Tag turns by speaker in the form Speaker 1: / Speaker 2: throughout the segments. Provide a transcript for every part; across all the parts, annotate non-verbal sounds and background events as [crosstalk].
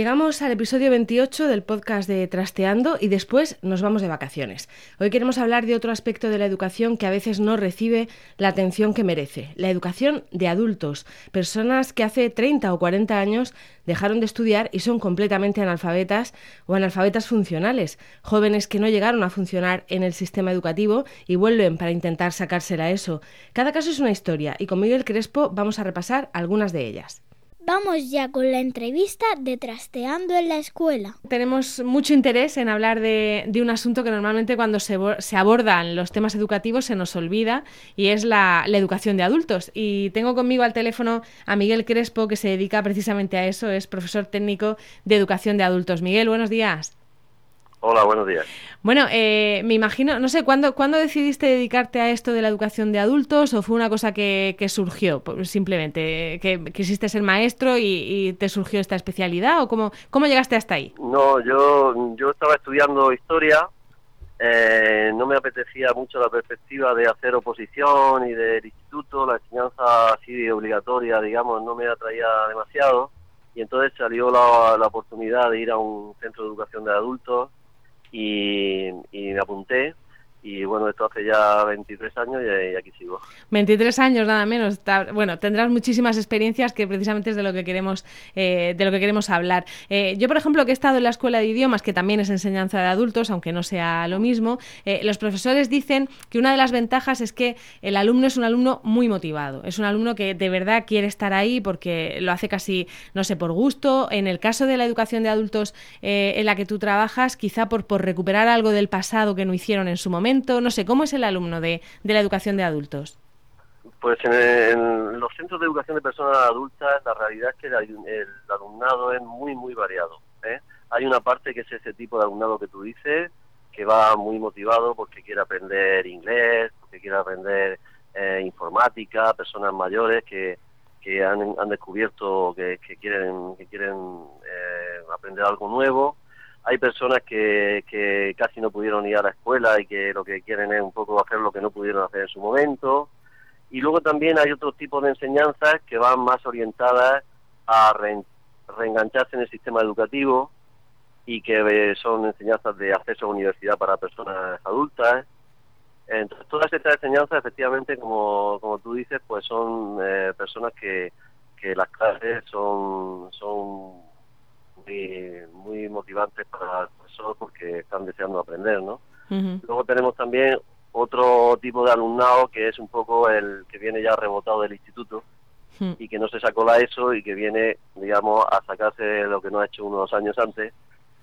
Speaker 1: Llegamos al episodio 28 del podcast de Trasteando y después nos vamos de vacaciones. Hoy queremos hablar de otro aspecto de la educación que a veces no recibe la atención que merece, la educación de adultos, personas que hace 30 o 40 años dejaron de estudiar y son completamente analfabetas o analfabetas funcionales, jóvenes que no llegaron a funcionar en el sistema educativo y vuelven para intentar sacársela eso. Cada caso es una historia y con Miguel Crespo vamos a repasar algunas de ellas.
Speaker 2: Vamos ya con la entrevista de Trasteando en la Escuela.
Speaker 1: Tenemos mucho interés en hablar de, un asunto que normalmente cuando se, abordan los temas educativos se nos olvida y es la, educación de adultos. Y tengo conmigo al teléfono a Miguel Crespo que se dedica precisamente a eso, es profesor técnico de educación de adultos. Miguel, buenos días.
Speaker 3: Hola, buenos días.
Speaker 1: Bueno, eh, me imagino, no sé, ¿cuándo, ¿cuándo decidiste dedicarte a esto de la educación de adultos o fue una cosa que, surgió simplemente? ¿Que quisiste ser maestro y, te surgió esta especialidad o cómo, cómo llegaste hasta ahí?
Speaker 3: No, yo, yo estaba estudiando historia, eh, no me apetecía mucho la perspectiva de hacer oposición y del instituto, la enseñanza así obligatoria, digamos, no me atraía demasiado y entonces salió la, la oportunidad de ir a un centro de educación de adultos y, me apunté y bueno, esto hace ya 23 años y, aquí sigo.
Speaker 1: 23 años nada menos. Bueno, tendrás muchísimas experiencias que precisamente es de lo que queremos, eh, de lo que queremos hablar. Eh, yo, por ejemplo, que he estado en la escuela de idiomas, que también es enseñanza de adultos, aunque no sea lo mismo, eh, los profesores dicen que una de las ventajas es que el alumno es un alumno muy motivado. Es un alumno que de verdad quiere estar ahí porque lo hace casi, no sé, por gusto. En el caso de la educación de adultos en la que tú trabajas, quizá por, por recuperar algo del pasado que no hicieron en su momento no sé, ¿cómo es el alumno de, la educación de adultos?
Speaker 3: Pues en, los centros de educación de personas adultas la realidad es que el, alumnado es muy, muy variado. ¿eh? Hay una parte que es ese tipo de alumnado que tú dices, que va muy motivado porque quiere aprender inglés, porque quiere aprender eh, informática, personas mayores que, que han, han descubierto que, quieren, que quieren eh, aprender algo nuevo hay personas que, que casi no pudieron ir a la escuela y que lo que quieren es un poco hacer lo que no pudieron hacer en su momento. Y luego también hay otro tipo de enseñanzas que van más orientadas a reengancharse en el sistema educativo y que eh, son enseñanzas de acceso a universidad para personas adultas. Entonces, todas estas enseñanzas, efectivamente, como, como tú dices, pues son eh, personas que, que las clases son, son muy, motivantes para los profesores porque están deseando aprender, ¿no? Luego tenemos también otro tipo de alumnado que es un poco el que viene ya rebotado del instituto y que no se sacó la ESO y que viene, digamos, a sacarse lo que no ha hecho unos años antes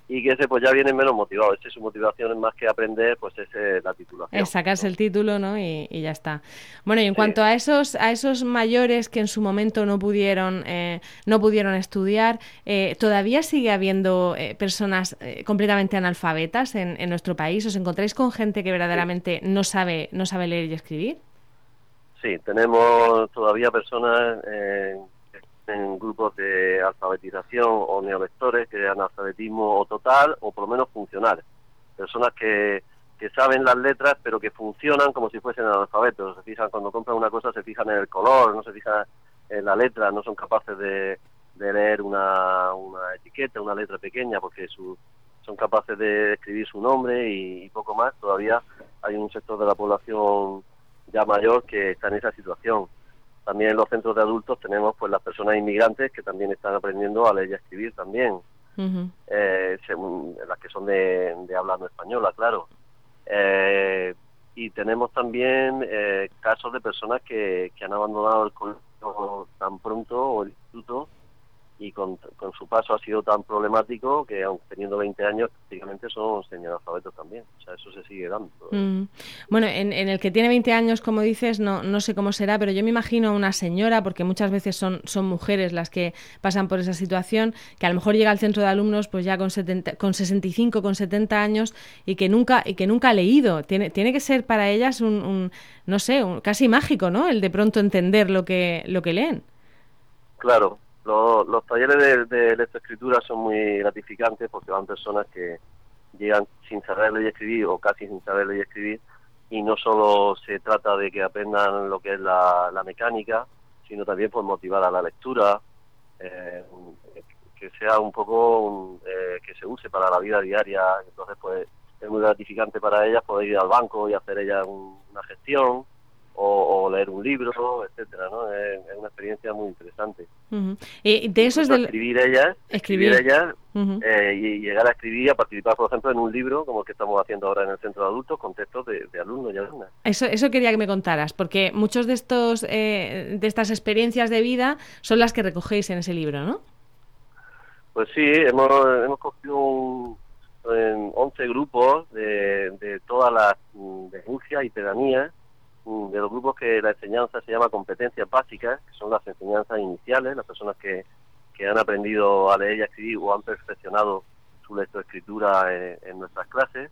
Speaker 3: y que ese pues ya viene menos motivado. Ese su motivación es más que aprender, pues es eh, la titulación.
Speaker 1: Es sacarse el título, ¿no? Y, ya está. Bueno, y en cuanto a esos a esos mayores que en su momento no pudieron eh, no pudieron estudiar, eh, todavía sigue habiendo personas completamente analfabetas en, en, nuestro país. ¿Os encontráis con gente que verdaderamente no sabe no sabe leer y escribir?
Speaker 3: Sí, tenemos todavía personas en grupos de alfabetización o neolectores, que analfabetismo o total o por lo menos funcional. personas que, que saben las letras pero que funcionan como si fuesen analfabetos. Se fijan cuando compran una cosa, se fijan en el color, no se fijan en la letra, no son capaces de, de leer una, una etiqueta, una letra pequeña, porque su, son capaces de escribir su nombre y, poco más. Todavía hay un sector de la población ya mayor que está en esa situación. También en los centros de adultos tenemos pues las personas inmigrantes que también están aprendiendo a leer y a escribir también, eh, según las que son de, de habla no española, claro. Eh, y tenemos también eh, casos de personas que, que han abandonado el colegio tan pronto o el instituto y con, su paso ha sido tan problemático que aun teniendo 20 años prácticamente son alfabetos también. O sea, eso se sigue dando.
Speaker 1: Mm. Bueno, en, el que tiene 20 años, como dices, no, no sé cómo será, pero yo me imagino una señora, porque muchas veces son, son mujeres las que pasan por esa situación, que a lo mejor llega al centro de alumnos pues ya con, 70, con 65, con 70 años y que nunca, y que nunca ha leído. Tiene, tiene que ser para ellas un, un no sé, un, casi mágico, ¿no? El de pronto entender lo que, lo que leen.
Speaker 3: Claro, los, talleres de, de lectoescritura son muy gratificantes porque van personas que llegan sin saber leer y escribir o casi sin saber leer y escribir. Y no solo se trata de que aprendan lo que es la, mecánica, sino también por motivar a la lectura, eh, que sea un poco eh, que se use para la vida diaria, entonces pues es muy gratificante para ellas poder ir al banco y hacer ella una gestión, o, leer un libro, etcétera, ¿no? Es, una experiencia muy interesante.
Speaker 1: Y de eso es
Speaker 3: del... escribir ellas, escribir, ellas eh, y llegar a escribir y a participar, por ejemplo, en un libro como el que estamos haciendo ahora en el centro de adultos con textos de, alumnos y alumnas.
Speaker 1: Eso, eso quería que me contaras, porque muchos de estos eh, de estas experiencias de vida son las que recogéis en ese libro, ¿no?
Speaker 3: Pues sí, hemos, hemos cogido un, en 11 grupos de, de todas las mm, denuncias y pedanías de los grupos que la enseñanza se llama competencias básicas, que son las enseñanzas iniciales, las personas que, que han aprendido a leer y a escribir o han perfeccionado su lectoescritura en, nuestras clases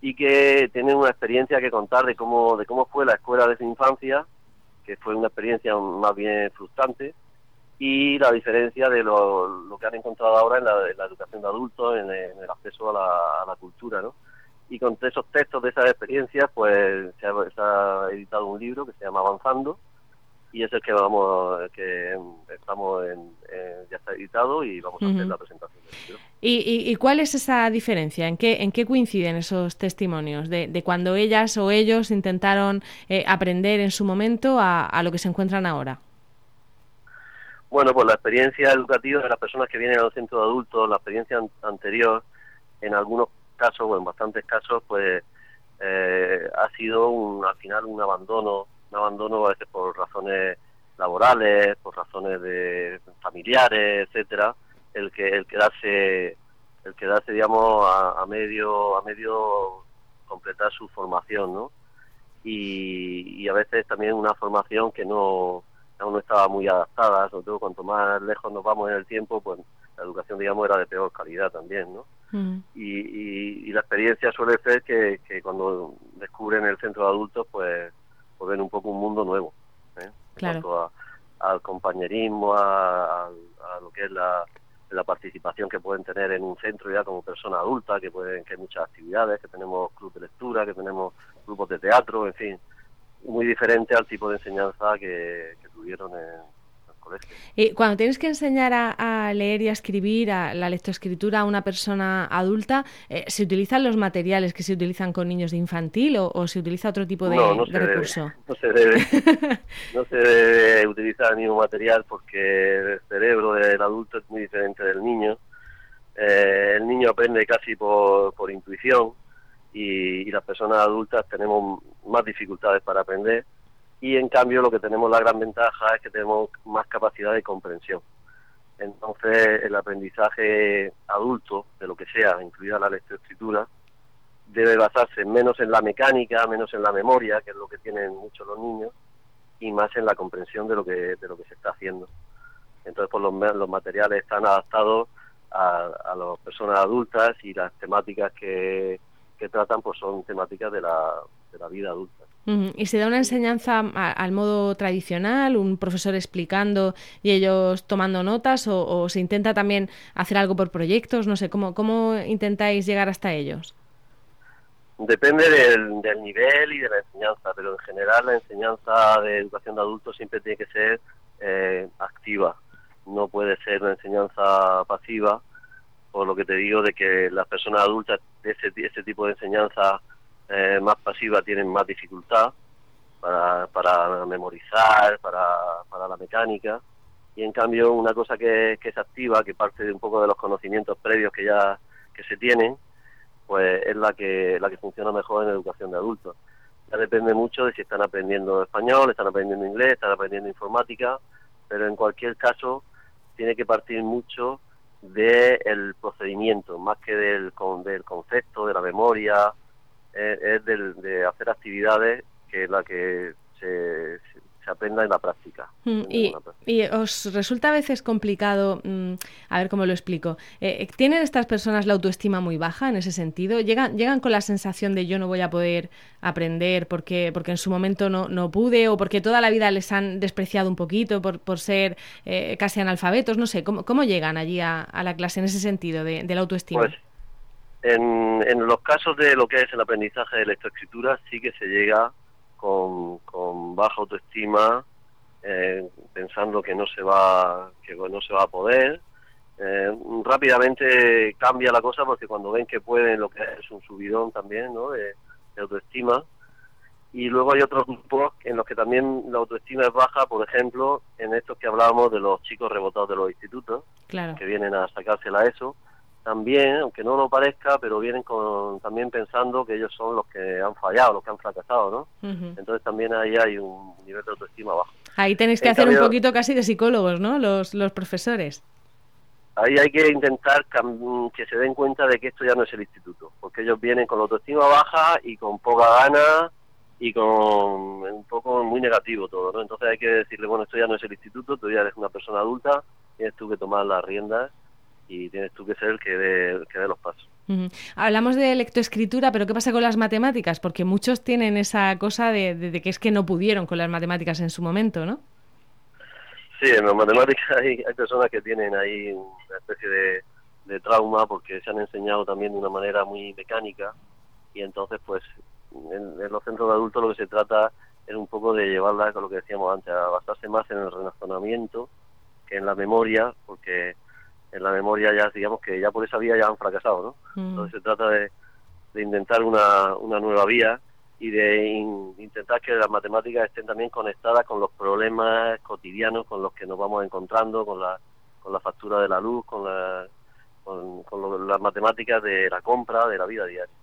Speaker 3: y que tienen una experiencia que contar de cómo, de cómo fue la escuela de su infancia, que fue una experiencia más bien frustrante, y la diferencia de lo, lo que han encontrado ahora en la, educación de adultos, en el, acceso a la cultura, ¿no? Y con esos textos de esas experiencias pues se ha, editado un libro que se llama Avanzando y es el que vamos que estamos en, ya está editado y vamos a hacer la presentación del libro.
Speaker 1: ¿Y, y, cuál es esa diferencia? ¿En qué, en qué coinciden esos testimonios de, de cuando ellas o ellos intentaron eh, aprender en su momento a, a, lo que se encuentran ahora?
Speaker 3: Bueno, pues la experiencia educativa de las personas que vienen al centro de adultos, la experiencia anterior, en algunos casos o en bastantes casos pues eh, ha sido un, al final un abandono, un abandono a veces por razones laborales, por razones de familiares, etcétera, el que el quedarse el quedarse digamos a, medio a medio completar su formación, ¿no? Y, a veces también una formación que no aún no estaba muy adaptada, sobre todo cuanto más lejos nos vamos en el tiempo, pues la educación digamos era de peor calidad también, ¿no? Y, la experiencia suele ser que, cuando descubren el centro de adultos, pues, pues, ven un poco un mundo nuevo. ¿eh?
Speaker 1: Claro.
Speaker 3: al compañerismo, a, lo que es la, la participación que pueden tener en un centro ya como persona adulta, que pueden que hay muchas actividades, que tenemos club de lectura, que tenemos grupos de teatro, en fin, muy diferente al tipo de enseñanza que, que tuvieron en,
Speaker 1: y cuando tienes que enseñar a, leer y a escribir, a la lectoescritura a una persona adulta, eh, ¿se utilizan los materiales que se utilizan con niños de infantil o, se utiliza otro tipo de, recurso? [laughs]
Speaker 3: no, se debe, [laughs] no se debe utilizar el mismo material porque el cerebro del adulto es muy diferente del niño. Eh, el niño aprende casi por, por intuición y las personas adultas tenemos más dificultades para aprender y en cambio lo que tenemos la gran ventaja es que tenemos más capacidad de comprensión. Entonces el aprendizaje adulto, de lo que sea, incluida la lectoescritura, debe basarse menos en la mecánica, menos en la memoria, que es lo que tienen muchos los niños, y más en la comprensión de lo que, de lo que se está haciendo. Entonces pues los, los materiales están adaptados a, a las personas adultas y las temáticas que, que tratan pues son temáticas de la, de la vida adulta.
Speaker 1: ¿Y se da una enseñanza al modo tradicional, un profesor explicando y ellos tomando notas, o, se intenta también hacer algo por proyectos? No sé, ¿cómo, cómo intentáis llegar hasta ellos?
Speaker 3: depende del, nivel y de la enseñanza, pero en general la enseñanza de educación de adultos siempre tiene que ser eh, activa, no puede ser una enseñanza pasiva, por lo que te digo de que las personas adultas ese, ese tipo de enseñanza eh, más pasiva tienen más dificultad para, para memorizar, para, para la mecánica, y en cambio una cosa que, que es activa, que parte de un poco de los conocimientos previos que ya que se tienen, pues es la que, la que funciona mejor en educación de adultos. Ya depende mucho de si están aprendiendo español, están aprendiendo inglés, están aprendiendo informática, pero en cualquier caso tiene que partir mucho del procedimiento, más que del, del concepto, de la memoria, es, de hacer actividades que la que se, se aprenda en la práctica.
Speaker 1: Mm, y, os resulta a veces complicado, mm, a ver cómo lo explico, eh, eh, ¿tienen estas personas la autoestima muy baja en ese sentido? ¿Llegan, llegan con la sensación de yo no voy a poder aprender porque, porque en su momento no, no pude o porque toda la vida les han despreciado un poquito por, por ser eh, casi analfabetos? No sé, ¿cómo, cómo llegan allí a, la clase en ese sentido de, la autoestima?
Speaker 3: Pues, en, en los casos de lo que es el aprendizaje de lectoescritura sí que se llega con, baja autoestima, eh, pensando que no se va que no se va a poder. Eh, rápidamente cambia la cosa porque cuando ven que pueden, lo que es un subidón también ¿no? de, autoestima. Y luego hay otros grupos en los que también la autoestima es baja, por ejemplo, en estos que hablábamos de los chicos rebotados de los institutos, que vienen a sacársela eso también, aunque no lo parezca, pero vienen con, también pensando que ellos son los que han fallado, los que han fracasado, ¿no? Entonces también ahí hay un nivel de autoestima bajo.
Speaker 1: Ahí tenéis que hacer un poquito casi de psicólogos, ¿no? Los, los profesores.
Speaker 3: Ahí hay que intentar que se den cuenta de que esto ya no es el instituto, porque ellos vienen con la autoestima baja y con poca gana y con un poco muy negativo todo, ¿no? Entonces hay que decirle, bueno, esto ya no es el instituto, tú ya eres una persona adulta, tienes tú que tomar las riendas y tienes tú que ser el que dé, que dé los pasos.
Speaker 1: Hablamos de lectoescritura, pero ¿qué pasa con las matemáticas? Porque muchos tienen esa cosa de, que es que no pudieron con las matemáticas en su momento, ¿no?
Speaker 3: Sí, en las matemáticas [laughs] hay, hay personas que tienen ahí una especie de, trauma porque se han enseñado también de una manera muy mecánica y entonces pues en, los centros de adultos lo que se trata es un poco de llevarla, con lo que decíamos antes, a basarse más en el razonamiento que en la memoria, porque en la memoria ya digamos que ya por esa vía ya han fracasado, ¿no? Mm. Entonces se trata de, intentar una, una nueva vía y de intentar que las matemáticas estén también conectadas con los problemas cotidianos con los que nos vamos encontrando, con la, con la factura de la luz, con, la, con las matemáticas de la compra, de la vida diaria.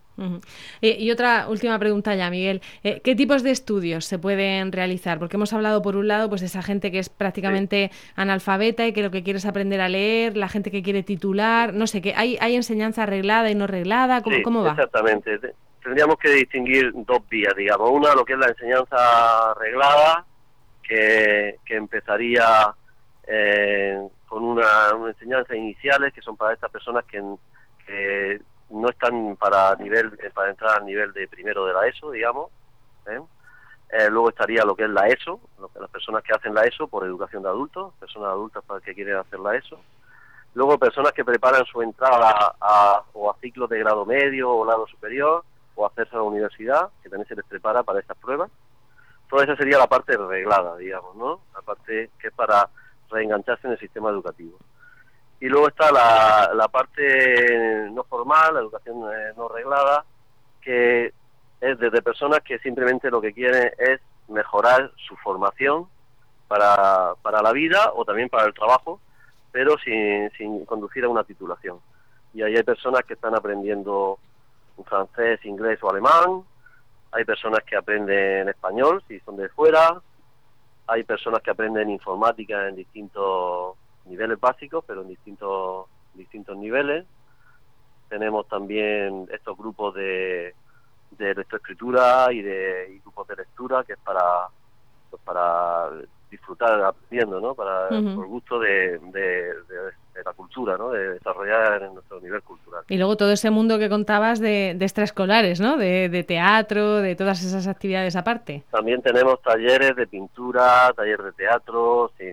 Speaker 1: Eh, y otra última pregunta ya, Miguel. Eh, ¿Qué tipos de estudios se pueden realizar? Porque hemos hablado, por un lado, pues de esa gente que es prácticamente analfabeta y que lo que quiere es aprender a leer, la gente que quiere titular, no sé, que hay, hay enseñanza arreglada y no arreglada, ¿cómo, ¿cómo va?
Speaker 3: Exactamente. Tendríamos que distinguir dos vías, digamos. Una, lo que es la enseñanza arreglada, que, empezaría eh, con una, una enseñanza iniciales, que son para estas personas que, que no están para nivel eh, para entrar al nivel de primero de la ESO, digamos. ¿eh? Eh, luego estaría lo que es la ESO, lo que las personas que hacen la ESO por educación de adultos, personas adultas para que quieren hacer la ESO. Luego personas que preparan su entrada a, o a ciclos de grado medio o grado superior o hacerse a la universidad, que también se les prepara para estas pruebas. Toda esa sería la parte reglada, digamos, ¿no? La parte que es para reengancharse en el sistema educativo. Y luego está la, la parte no formal, la educación eh, no reglada, que es desde personas que simplemente lo que quieren es mejorar su formación para, para la vida o también para el trabajo, pero sin, sin conducir a una titulación. Y ahí hay personas que están aprendiendo francés, inglés o alemán, hay personas que aprenden español si son de fuera, hay personas que aprenden informática en distintos niveles básicos, pero en distintos, distintos niveles. Tenemos también estos grupos de, de lectoescritura y de grupos de lectura, que es para, pues para disfrutar aprendiendo, ¿no? Para, por gusto de, de, la cultura, ¿no? De desarrollar en nuestro nivel cultural.
Speaker 1: Y luego todo ese mundo que contabas de, de extraescolares, ¿no? De, de teatro, de todas esas actividades aparte.
Speaker 3: También tenemos talleres de pintura, talleres de teatro, sí,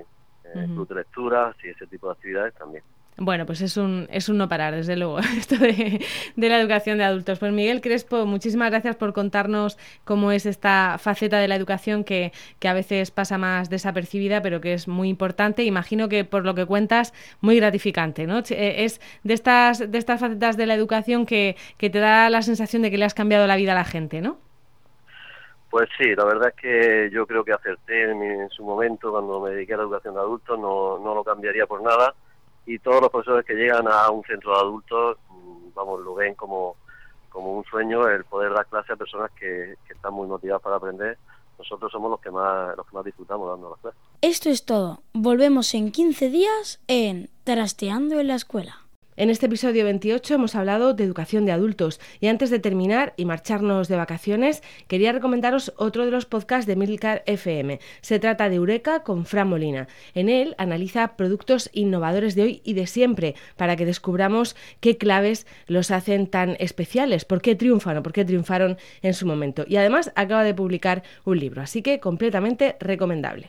Speaker 3: uh de lectura, sí, ese tipo de actividades también.
Speaker 1: Bueno, pues es un, es un no parar, desde luego, [laughs] esto de, la educación de adultos. Pues Miguel Crespo, muchísimas gracias por contarnos cómo es esta faceta de la educación que, que, a veces pasa más desapercibida, pero que es muy importante. Imagino que por lo que cuentas, muy gratificante, ¿no? Eh, es de estas, de estas facetas de la educación que, que te da la sensación de que le has cambiado la vida a la gente, ¿no?
Speaker 3: Pues sí, la verdad es que yo creo que acerté en, su momento cuando me dediqué a la educación de adultos, no, no lo cambiaría por nada y todos los profesores que llegan a un centro de adultos, mm, vamos, lo ven como, como un sueño el poder dar clase a personas que, que están muy motivadas para aprender. Nosotros somos los que más los que más disfrutamos dando las clases.
Speaker 2: Esto es todo. Volvemos en 15 días en Trasteando en la escuela.
Speaker 1: En este episodio 28 hemos hablado de educación de adultos y antes de terminar y marcharnos de vacaciones, quería recomendaros otro de los podcasts de Milcar FM. Se trata de Eureka con Fran Molina. En él analiza productos innovadores de hoy y de siempre para que descubramos qué claves los hacen tan especiales, por qué triunfan o por qué triunfaron en su momento. Y además acaba de publicar un libro, así que completamente recomendable.